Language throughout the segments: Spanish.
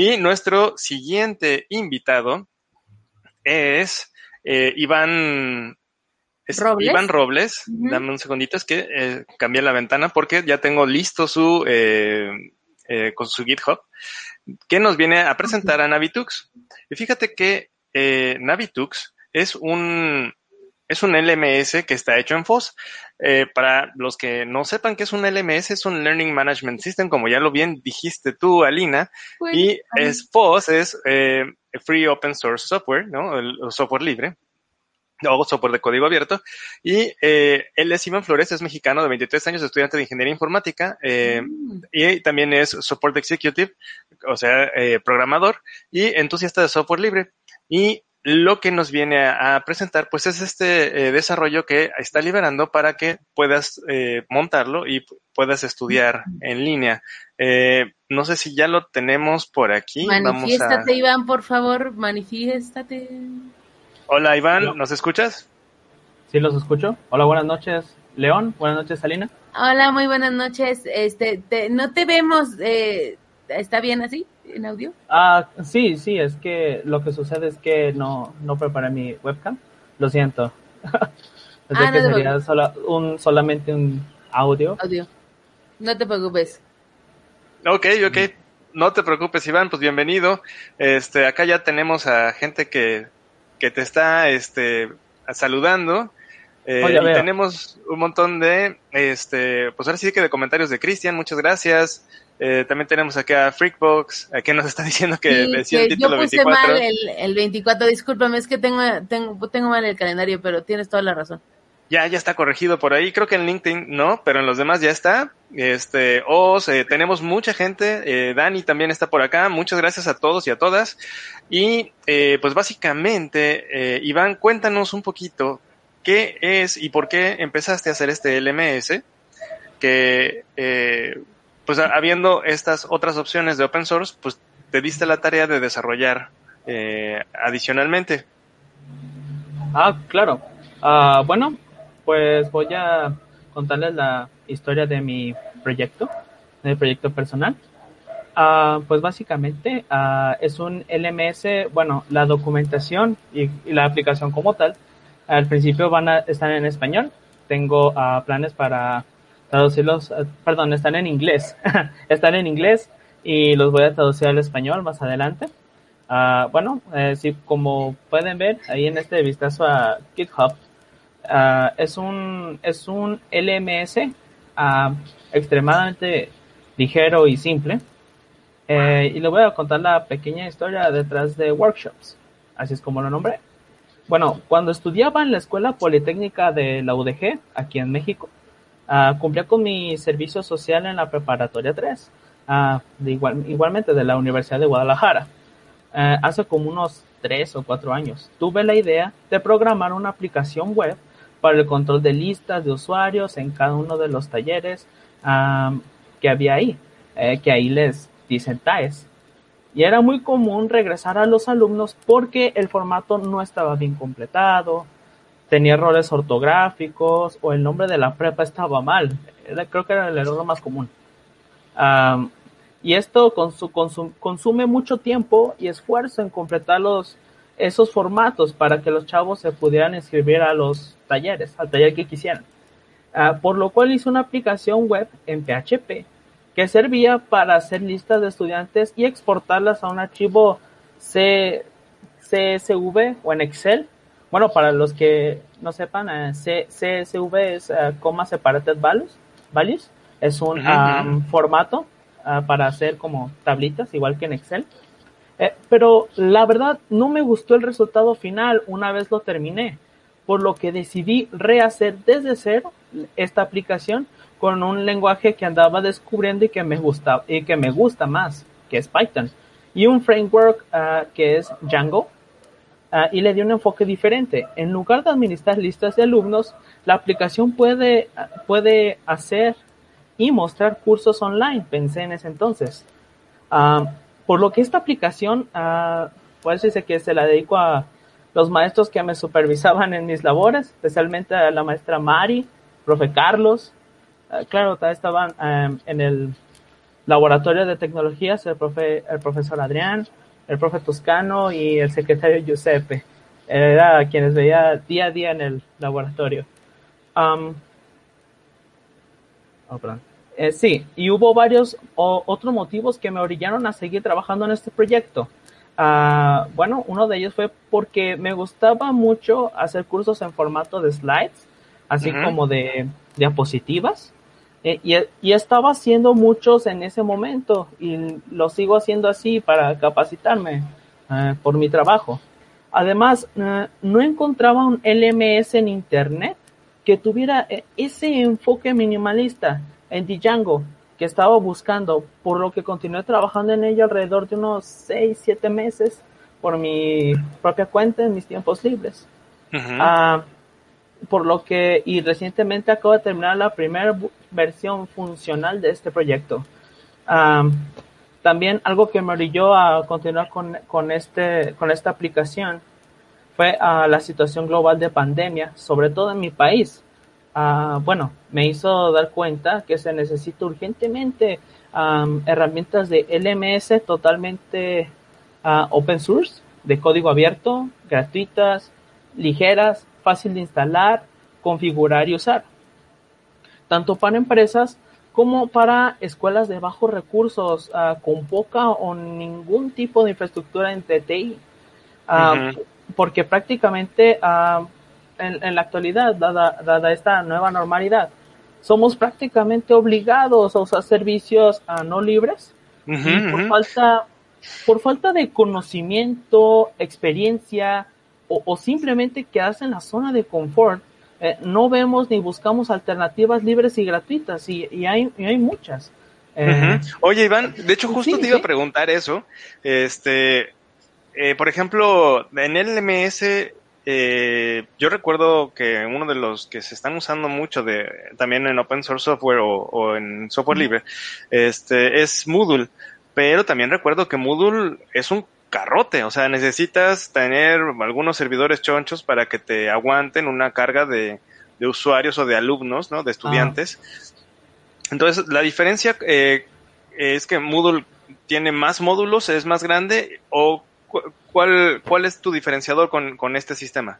Y nuestro siguiente invitado es eh, Iván Robles. Iván Robles. Dame un segundito, es que eh, cambié la ventana porque ya tengo listo su eh, eh, con su GitHub que nos viene a presentar a Navitux. Y fíjate que Navitux es un es un LMS que está hecho en FOSS. Eh, para los que no sepan qué es un LMS, es un Learning Management System, como ya lo bien dijiste tú, Alina. Pues, Y es FOSS, es eh, Free Open Source Software, ¿no? El, el software libre o software de código abierto. Y eh, él es Iván Flores, es mexicano de 23 años, estudiante de ingeniería informática eh, mm, y también es Support Executive, o sea, eh, programador y entusiasta de software libre. Y lo que nos viene a, a presentar, pues es este eh, desarrollo que está liberando para que puedas eh, montarlo y puedas estudiar en línea. Eh, no sé si ya lo tenemos por aquí. Vamos a... manifiéstate, Iván, por favor, manifiéstate. Hola Iván, No. ¿nos escuchas? Sí, los escucho. Hola, buenas noches, León. Buenas noches, Salina. Hola, muy buenas noches. Este, te- no te vemos, eh, ¿está bien así en audio? Ah, sí, sí, es que lo que sucede es que no, no preparé mi webcam. Lo siento. Ah, no que sería preocupes. sola- un, solamente un audio. Audio. No te preocupes. Ok, ok. No te preocupes, Iván, pues bienvenido. Este, acá ya tenemos a gente que, que te está este, saludando. Eh, y tenemos un montón de, este, pues ahora sí que de comentarios de Cristian, muchas gracias. Eh, también tenemos acá a Freakbox, eh, que nos está diciendo que Sí, decía que el título yo puse 24. mal el, el 24, discúlpame, es que tengo, tengo, tengo mal el calendario, pero tienes toda la razón. Ya, ya está corregido por ahí. Creo que en LinkedIn no, pero en los demás ya está. Este, Oz, eh, tenemos mucha gente. Eh, Dani también está por acá. Muchas gracias a todos y a todas. Y eh, pues básicamente, eh, Iván, cuéntanos un poquito qué es y por qué empezaste a hacer este LMS. Que, eh, pues habiendo estas otras opciones de open source, pues te diste la tarea de desarrollar eh, adicionalmente. Ah, claro. Ah, bueno, pues voy a contarles la historia de mi proyecto, de mi proyecto personal. Ah, pues básicamente ah, es un LMS, bueno, la documentación y la aplicación como tal, al principio van a estar en español. Tengo ah, planes para traducirlos, eh, perdón, están en inglés. están en inglés y los voy a traducir al español más adelante. Ah, bueno, eh, sí, como pueden ver ahí en este vistazo a GitHub, ah, es un es un LMS ah, extremadamente ligero y simple. Eh, y le voy a contar la pequeña historia detrás de workshops, así es como lo nombré. Bueno, cuando estudiaba en la Escuela Politécnica de la UDG, aquí en México, ah, cumplía con mi servicio social en la preparatoria 3, ah, de igual, igualmente de la Universidad de Guadalajara. Eh, hace como unos tres o cuatro años, tuve la idea de programar una aplicación web para el control de listas de usuarios en cada uno de los talleres am, que había ahí, eh, que ahí les dicen TAES. Y era muy común regresar a los alumnos porque el formato no estaba bien completado, tenía errores ortográficos o el nombre de la prepa estaba mal. Creo que era el error más común. Y esto consu- consum- consume mucho tiempo y esfuerzo en completar esos formatos para que los chavos se pudieran inscribir a los talleres, al taller que quisieran. Ah, por lo cual hice una aplicación web en PHP que servía para hacer listas de estudiantes y exportarlas a un archivo C- CSV o en Excel. Bueno, para los que no sepan, eh, C- CSV es eh, Comma Separated Values, values. Es un formato ah, para hacer como tablitas, igual que en Excel. Eh, pero la verdad no me gustó el resultado final una vez lo terminé, por lo que decidí rehacer desde cero esta aplicación con un lenguaje que andaba descubriendo y que me gusta y que me gusta más, que es Python, y un framework ah, que es Django. ah, y le di un enfoque diferente. En lugar de administrar listas de alumnos, la aplicación puede, puede hacer y mostrar cursos online, pensé en ese entonces. Ah, por lo que esta aplicación, pues dice que se la dedico a los maestros que me supervisaban en mis labores, especialmente a la maestra Mari, profe Carlos, claro, estaban em, en el laboratorio de tecnologías el, profe, el profesor Adrián, el profe Toscano y el secretario Giuseppe. Era quienes veía día a día en el laboratorio. Um, oh. Eh, sí, y hubo varios otros motivos que me orillaron a seguir trabajando en este proyecto. Uh, bueno, uno de ellos fue porque me gustaba mucho hacer cursos en formato de slides, así como de diapositivas. Eh, y, y, estaba haciendo muchos en ese momento y lo sigo haciendo así para capacitarme uh, por mi trabajo. Además, uh, no encontraba un LMS en Internet que tuviera ese enfoque minimalista en Django que estaba buscando, por lo que continué trabajando en ello alrededor de unos 6, 7 meses por mi propia cuenta en mis tiempos libres. uh, por lo que, y recientemente acabo de terminar la primera versión funcional de este proyecto. También algo que me orilló a continuar con, con, este, con esta aplicación fue la situación global de pandemia, sobre todo en mi país. Uh, bueno, me hizo dar cuenta que se necesita urgentemente herramientas de LMS totalmente uh, open source, de código abierto, gratuitas, ligeras, fácil de instalar, configurar y usar. Tanto para empresas como para escuelas de bajos recursos, uh, con poca o ningún tipo de infraestructura en TTI. Porque prácticamente en, la actualidad, dada, esta nueva normalidad, somos prácticamente obligados a usar servicios no libres y por falta por falta de conocimiento, experiencia o, simplemente quedarse en la zona de confort, eh, no vemos ni buscamos alternativas libres y gratuitas y, hay, hay muchas. Eh, Oye, Iván, de hecho justo te iba a preguntar eso. Este, eh, por ejemplo, en el LMS eh, yo recuerdo que uno de los que se están usando mucho de también en open source software o, en software libre este es Moodle pero también recuerdo que Moodle es un carrote o sea necesitas tener algunos servidores chonchos para que te aguanten una carga de, usuarios o de alumnos no de estudiantes entonces la diferencia eh, es que Moodle tiene más módulos es más grande o ¿Cuál, cuál es tu diferenciador con, con este sistema?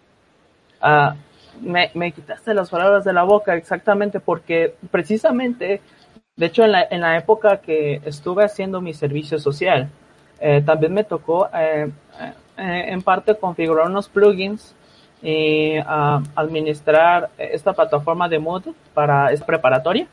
Uh, me, me, quitaste las palabras de la boca exactamente porque precisamente, de hecho en la, en la época que estuve haciendo mi servicio social, eh, también me tocó eh, eh, en parte configurar unos plugins y uh, administrar esta plataforma de Moodle para es preparatoria.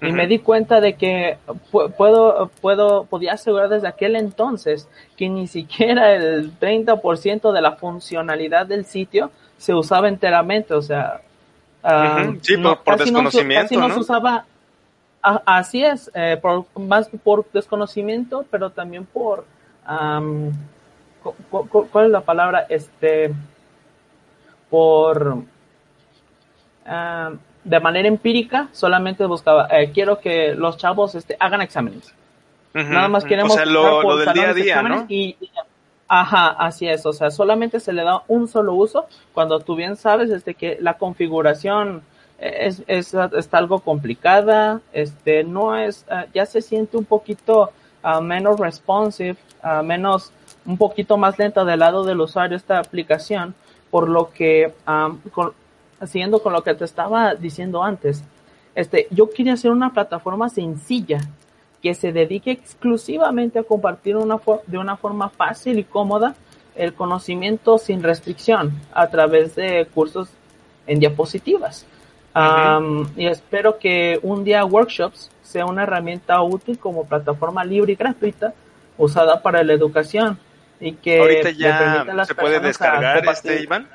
Y me di cuenta de que puedo, puedo, podía asegurar desde aquel entonces que ni siquiera el 30% de la funcionalidad del sitio se usaba enteramente, o sea, uh, sí, por, desconocimiento, no, se usaba, así es, eh, por, más por desconocimiento, pero también por, um, ¿cuál es la palabra? Este, por, um, de manera empírica solamente buscaba, eh, quiero que los chavos este, hagan exámenes. Nada más queremos... O sea, lo, del día a día, ¿no? Y, ajá, así es. O sea, solamente se le da un solo uso cuando tú bien sabes este, que la configuración es, es, está algo complicada, este, no es, eh, ya se siente un poquito uh, menos responsive, uh, menos, un poquito más lenta del lado del usuario esta aplicación, por lo que um, con, siguiendo con lo que te estaba diciendo antes, este, yo quería hacer una plataforma sencilla que se dedique exclusivamente a compartir una de una forma fácil y cómoda el conocimiento sin restricción a través de cursos en diapositivas. y espero que un día Workshops sea una herramienta útil como plataforma libre y gratuita usada para la educación y que ahorita ya se puede descargar este Iván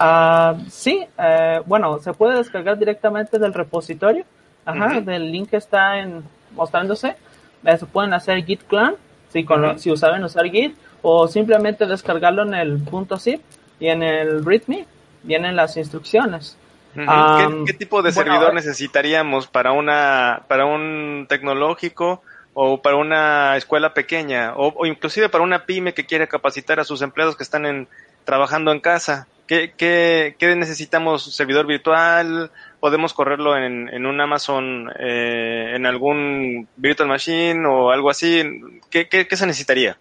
Uh, sí, eh, bueno, se puede descargar directamente del repositorio. Ajá, del link que está en mostrándose. Eh, se pueden hacer git clone si, con, si saben usar git o simplemente descargarlo en el punto zip y en el readme vienen las instrucciones. ¿Qué, tipo de servidor necesitaríamos para una para un tecnológico o para una escuela pequeña o, o inclusive para una pyme que quiere capacitar a sus empleados que están en, trabajando en casa? ¿Qué, qué, qué necesitamos? ¿Servidor virtual? podemos correrlo en, en un Amazon, eh, en algún Virtual Machine o algo así? ¿Qué, qué, qué se necesitaría?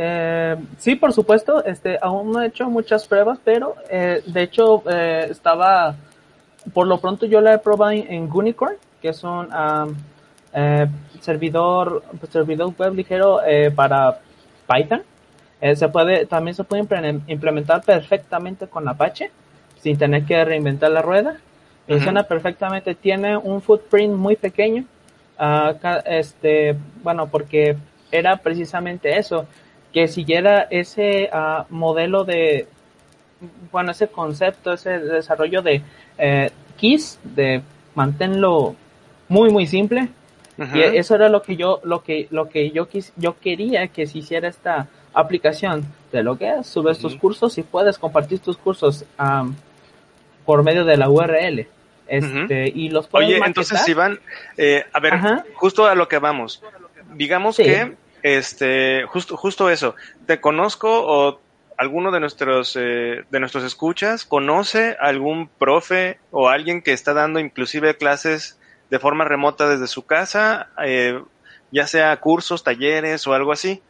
Eh, sí, por supuesto. Este, aún no he hecho muchas pruebas, pero eh, de hecho eh, estaba, por lo pronto yo la he probado en, en Unicorn, que es un um, servidor, servidor web ligero eh, para Python. Se puede, también se puede implemen- implementar perfectamente con Apache, sin tener que reinventar la rueda. Funciona perfectamente, tiene un footprint muy pequeño. Ah, este, bueno, porque era precisamente eso, que siguiera ese ah, modelo de, bueno, ese concepto, ese desarrollo de eh, keys, de manténlo muy muy simple. Y eso era lo que yo, lo que, lo que yo quis, yo quería que se hiciera esta aplicación. Te logueas, subes tus cursos y puedes compartir tus cursos am, por medio de la URL. Este, y los puedes Oye, maquetar. entonces Iván, eh, a ver, Ajá. justo a lo que vamos. Digamos Sí. que, este, justo, justo eso. Te conozco o alguno de nuestros, eh, de nuestros escuchas conoce algún profe o alguien que está dando inclusive clases de forma remota desde su casa, eh, ya sea cursos, talleres o algo así.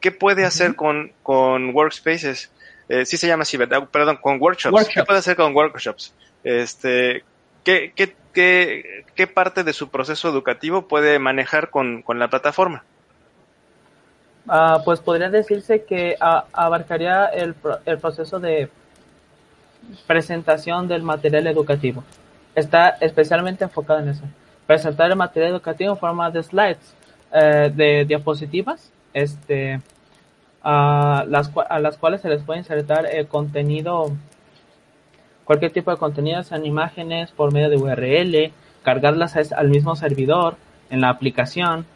¿Qué puede hacer con, con workspaces? Eh, sí se llama así, ¿verdad? Perdón, con workshops. ¿Qué Workshops. puede hacer con workshops? Este, ¿qué, qué, qué, qué parte de su proceso educativo puede manejar con, con la plataforma? Ah, pues podría decirse que ah, abarcaría el, el proceso de presentación del material educativo. Está especialmente enfocado en eso. Presentar el material educativo en forma de slides, eh, de diapositivas, este, a las, a las cuales se les puede insertar el contenido, cualquier tipo de contenido, sean imágenes por medio de URL, cargarlas al mismo servidor en la aplicación,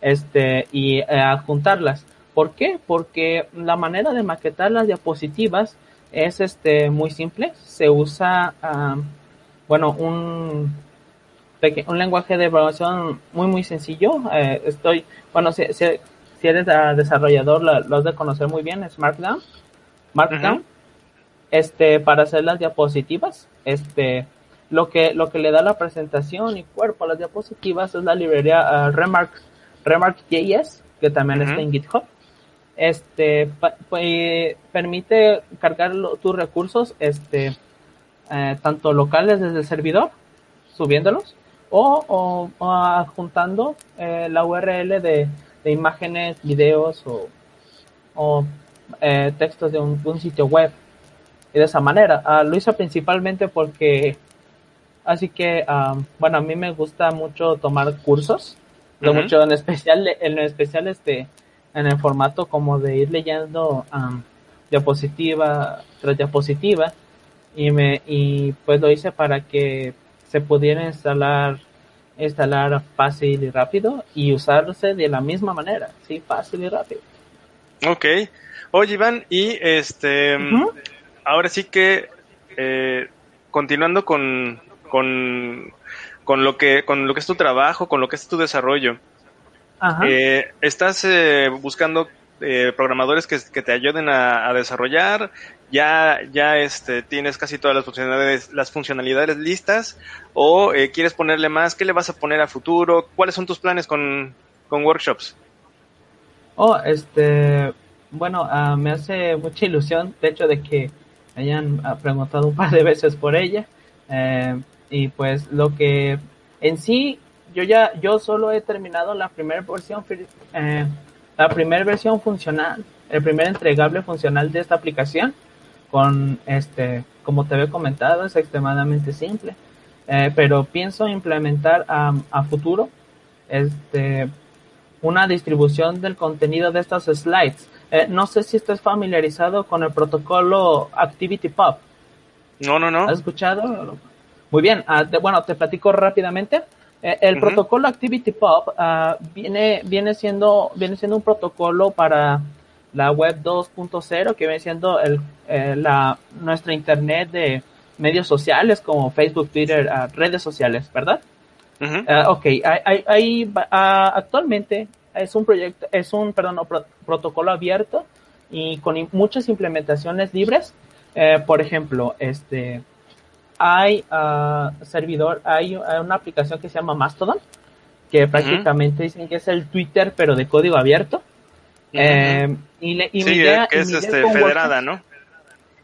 este, y eh, adjuntarlas. ¿Por qué? Porque la manera de maquetar las diapositivas es este muy simple. Se usa, ah, bueno, un, un lenguaje de programación muy, muy sencillo. Eh, estoy, bueno, si, si, si eres ah, desarrollador, lo, lo has de conocer muy bien, es Markdown. Markdown. Este, para hacer las diapositivas, este, lo que, lo que le da la presentación y cuerpo a las diapositivas es la librería ah, Remarks, Remark.js, que también está en GitHub. Este, permite cargar lo- tus recursos, este, eh, tanto locales desde el servidor, subiéndolos, o, o, o adjuntando eh, la URL de, de imágenes, videos o, o eh, textos de un, sitio web. Y de esa manera. Ah, lo hice principalmente porque, así que, ah, bueno, a mí me gusta mucho tomar cursos, lo mucho en especial, en especial este, en el formato como de ir leyendo am, diapositiva tras diapositiva y me y pues lo hice para que se pudiera instalar instalar fácil y rápido y usarse de la misma manera, sí, fácil y rápido. Ok. Oye, Iván, y este, Ujú. ahora sí que, eh, continuando con, con, con lo que, con lo que es tu trabajo, con lo que es tu desarrollo, Ajá. eh, ¿estás eh, buscando eh, programadores que, que te ayuden a, a desarrollar? ¿Ya, ya este, tienes casi todas las funcionalidades, las funcionalidades listas? ¿O eh, quieres ponerle más? ¿Qué le vas a poner a futuro? ¿Cuáles son tus planes con, con workshops? Oh, este, bueno, ah, me hace mucha ilusión, de hecho, de que hayan ah, preguntado un par de veces por ella. Eh, y pues lo que en sí, yo ya, yo solo he terminado la primera versión, eh, la primera versión funcional, el primer entregable funcional de esta aplicación. Con este, como te había comentado, es extremadamente simple. Eh, pero pienso implementar a, a futuro, este, una distribución del contenido de estas slides. Eh, no sé si estás familiarizado con el protocolo ActivityPub. No, no, no. ¿Has escuchado? Muy bien. ah, te- bueno, te platico rápidamente. Eh, el protocolo ActivityPub ah, viene, viene, siendo, viene siendo un protocolo para la web 2.0, que viene siendo el, eh, la, nuestra internet de medios sociales como Facebook, Twitter, ah, redes sociales, ¿verdad? Ujú. Ah, ok, hay, hay- actualmente es un proyecto, es un perdón, no, pro- protocolo abierto y con muchas implementaciones libres. Eh, por ejemplo, este hay ah, servidor, hay una aplicación que se llama Mastodon, que prácticamente dicen que es el Twitter, pero de código abierto. Eh, y, le, y Sí, mi idea, que y es mi idea este, federada, ¿no?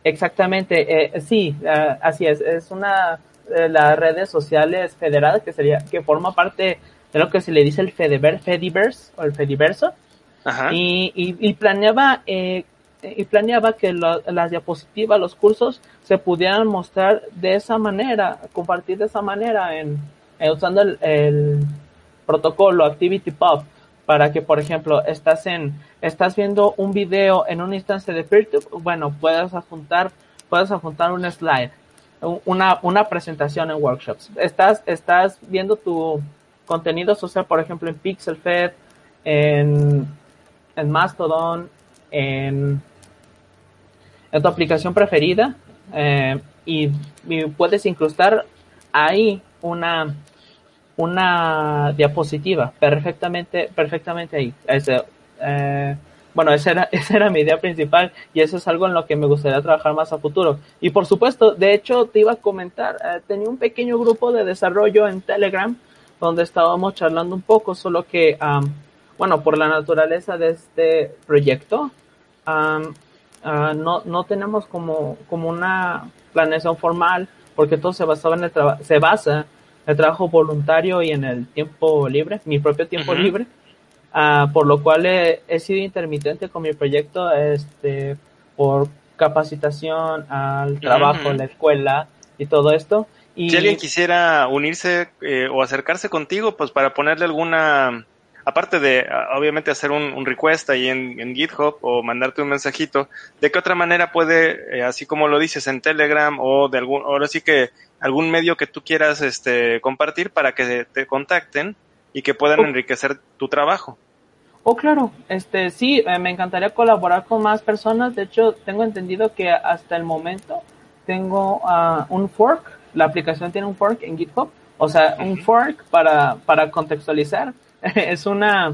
Exactamente, eh, sí, ah, así es. Es una de las redes sociales federadas que sería que forma parte de lo que se le dice el Fediver- Fediverse o el Fediverso Ajá. y, y, y planeaba eh, y planeaba que lo- las diapositivas, los cursos se pudieran mostrar de esa manera, compartir de esa manera en, eh, usando el, protocolo ActivityPub para que, por ejemplo, estás en estás viendo un video en una instancia de Peertube, bueno, puedes adjuntar puedes adjuntar un slide, un- una una presentación en workshops. Estás estás viendo tu contenido social, por ejemplo, en PixelFed, en en Mastodon, en, tu aplicación preferida eh, y, puedes incrustar ahí una una diapositiva perfectamente perfectamente ahí. Eh, bueno esa era esa era mi idea principal y eso es algo en lo que me gustaría trabajar más a futuro. Y por supuesto de hecho te iba a comentar eh, tenía un pequeño grupo de desarrollo en Telegram donde estábamos charlando un poco solo que bueno, por la naturaleza de este proyecto, ah, no, no tenemos como, como una planeación formal, porque todo se basaba en el se basa en el trabajo voluntario y en el tiempo libre, mi propio tiempo libre, ah, por lo cual he, he sido intermitente con mi proyecto, este, por capacitación al trabajo, Ujú. la escuela y todo esto. Y, Si alguien quisiera unirse eh, o acercarse contigo, pues para ponerle alguna, aparte de obviamente hacer un, un request ahí en, en GitHub o mandarte un mensajito, ¿de qué otra manera puede, eh, así como lo dices en Telegram o de algún, ahora sí que algún medio que tú quieras este, compartir para que te contacten y que pudan Oh. enriquecer tu trabajo? Oh, claro, este sí, eh, me encantaría colaborar con más personas. De hecho, tengo entendido que hasta el momento tengo ah, un fork. La aplicación tiene un fork en GitHub. O sea, un fork para, para contextualizar. es una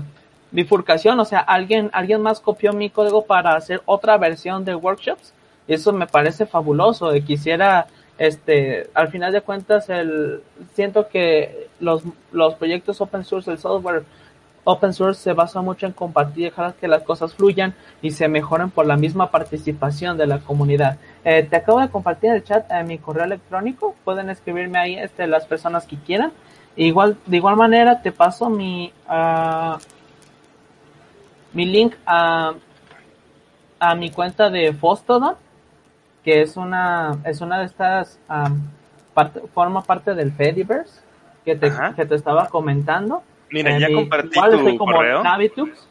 bifurcación. O sea, alguien, alguien más copió mi código para hacer otra versión de workshops. Y eso me parece fabuloso. Y quisiera, este, al final de cuentas, el, siento que los, los proyectos open source, el software open source se basa mucho en compartir, dejar que las cosas fluyan y se mejoren por la misma participación de la comunidad. Eh, te acabo de compartir en el chat eh, mi correo electrónico, pueden escribirme ahí este, las personas que quieran. Igual, de igual manera te paso mi, ah, mi link a, a mi cuenta de Fostodon, que es una, es una de estas, am, parte, forma parte del Fediverse que te, Ajá. que te estaba comentando. Mira, Eh, ya mi- compartí tu como correo. Navitux.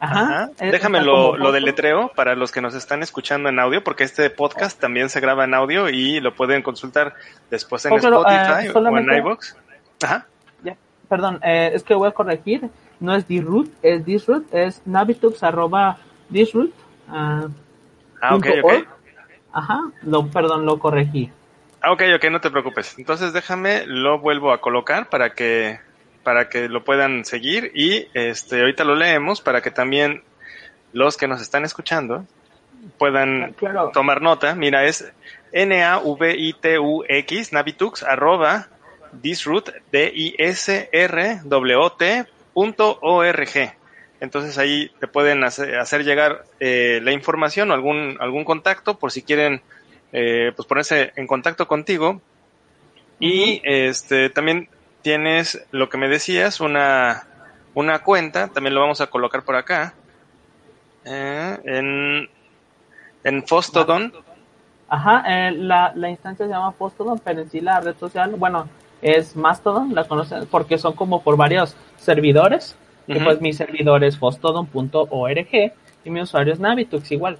Ajá. Ajá. Déjame lo, lo deletreo para los que nos están escuchando en audio, porque este podcast también se graba en audio y lo pueden consultar después en Oh, claro, Spotify o en iVoox. Ajá. Ya, Perdón, eh, es que voy a corregir. No es disroot, es disroot, es navitux arroba disroot. ah, Ah, ok, ok. org. Ajá, lo, perdón, lo corregí. Ah, ok, ok, no te preocupes. Entonces déjame, lo vuelvo a colocar para que, para que lo puedan seguir y este, ahorita lo leemos para que también los que nos están escuchando puedan Claro. tomar nota. Mira, es N-A-V-I-T-U-X, Navitux, arroba, disroot, D-I-S-R-W-T, punto O-R-G. Entonces ahí te pueden hacer, hacer llegar eh, la información o algún, algún contacto por si quieren eh, pues ponerse en contacto contigo. Y este también tienes lo que me decías, una, una cuenta, también lo vamos a colocar por acá, eh, en, en Fostodon. Ajá, eh, la, la instancia se llama Fostodon, pero en sí la red social, bueno, es Mastodon, la conocen porque son como por varios servidores. Que Ujú. pues mi servidor es fostodon.org y mi usuario es Navitux igual.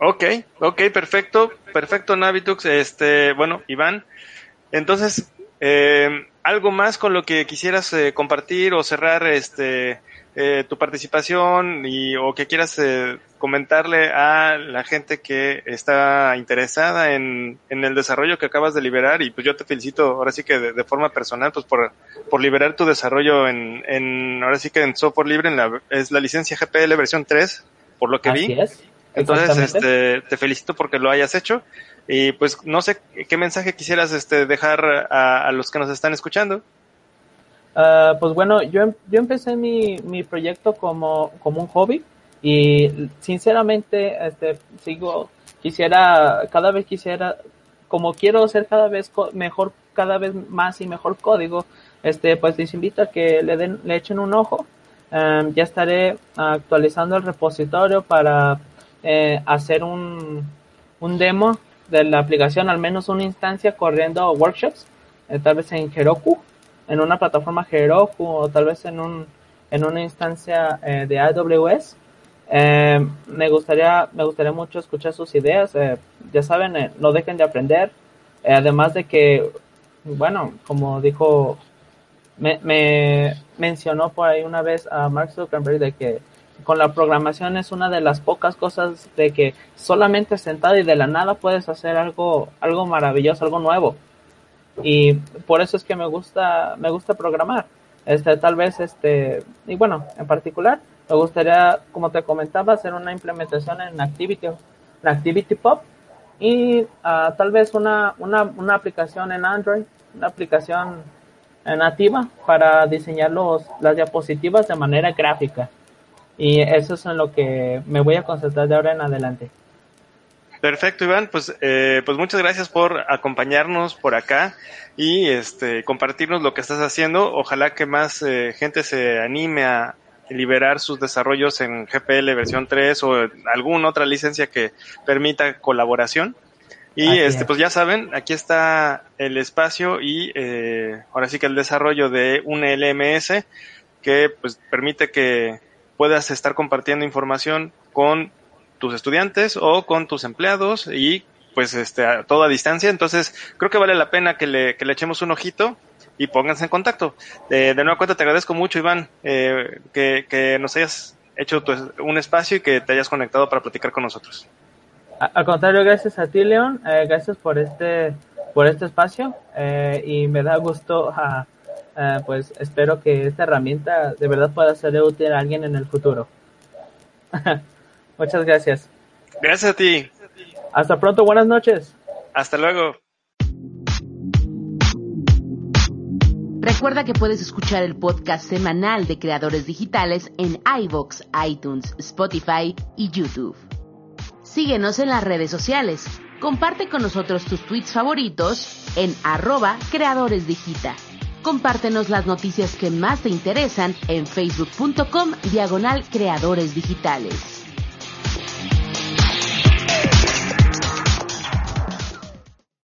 Ok, ok, perfecto, perfecto, Navitux. Este, bueno, Iván, entonces, eh, algo más con lo que quisieras eh, compartir o cerrar este eh, tu participación y o que quieras eh, comentarle a la gente que está interesada en, en el desarrollo que acabas de liberar y pues yo te felicito ahora sí que de, de forma personal pues por, por liberar tu desarrollo en, en ahora sí que en software libre en la, es la licencia GPL versión 3 por lo que Así vi es. Entonces, este, te felicito porque lo hayas hecho. Y pues no sé qué mensaje quisieras este, dejar a, a los que nos están escuchando. Ah, pues bueno, yo, em- yo empecé mi, mi proyecto como, como un hobby y sinceramente este, sigo, quisiera, cada vez quisiera, como quiero hacer cada vez mejor, cada vez más y mejor código, este, pues les invito a que le den, le echen un ojo. Em, ya estaré actualizando el repositorio para eh, hacer un, un demo de la aplicación, al menos una instancia corriendo workshops, eh, tal vez en Heroku en una plataforma Heroku o tal vez en un en una instancia eh, de AWS. Eh, me gustaría me gustaría mucho escuchar sus ideas. eh, ya saben, eh, no dejen de aprender. Eh, además de que, bueno, como dijo, me, me mencionó por ahí una vez a Mark Zuckerberg de que con la programación es una de las pocas cosas de que solamente sentado y de la nada puedes hacer algo algo maravilloso, algo nuevo y por eso es que me gusta me gusta programar. Este tal vez este y bueno en particular me gustaría como te comentaba hacer una implementación en Activity en Activity Pop y ah, tal vez una, una una aplicación en Android una aplicación nativa para diseñar los las diapositivas de manera gráfica. Y eso es en lo que me voy a concentrar de ahora en adelante Perfecto, Iván. Pues, eh, pues muchas gracias por acompañarnos por acá y este, compartirnos lo que estás haciendo. Ojalá que más eh, gente se anime a liberar sus desarrollos en GPL versión 3 o en alguna otra licencia que permita colaboración. Y este, es. pues ya saben, aquí está el espacio y eh, ahora sí que el desarrollo de un LMS que pues permite que puedas estar compartiendo información con tus estudiantes o con tus empleados y pues este a toda distancia. Entonces creo que vale la pena que le, que le echemos un ojito y pónganse en contacto. Eh, de nueva cuenta te agradezco mucho Iván eh, que, que nos hayas hecho tu- un espacio y que te hayas conectado para platicar con nosotros. Al contrario, gracias a ti, León. Eh, gracias por este, por este espacio. eh, y me da gusto, ah, ah, pues espero que esta herramienta de verdad pueda ser útil a alguien en el futuro. Muchas gracias. Gracias a ti. Hasta pronto, buenas noches. Hasta luego. Recuerda que puedes escuchar el podcast semanal de Creadores Digitales en iVoox, iTunes, Spotify y YouTube. Síguenos en las redes sociales. Comparte con nosotros tus tweets favoritos en arroba Creadores Digita. Compártenos las noticias que más te interesan en facebook.com diagonal Creadores Digitales.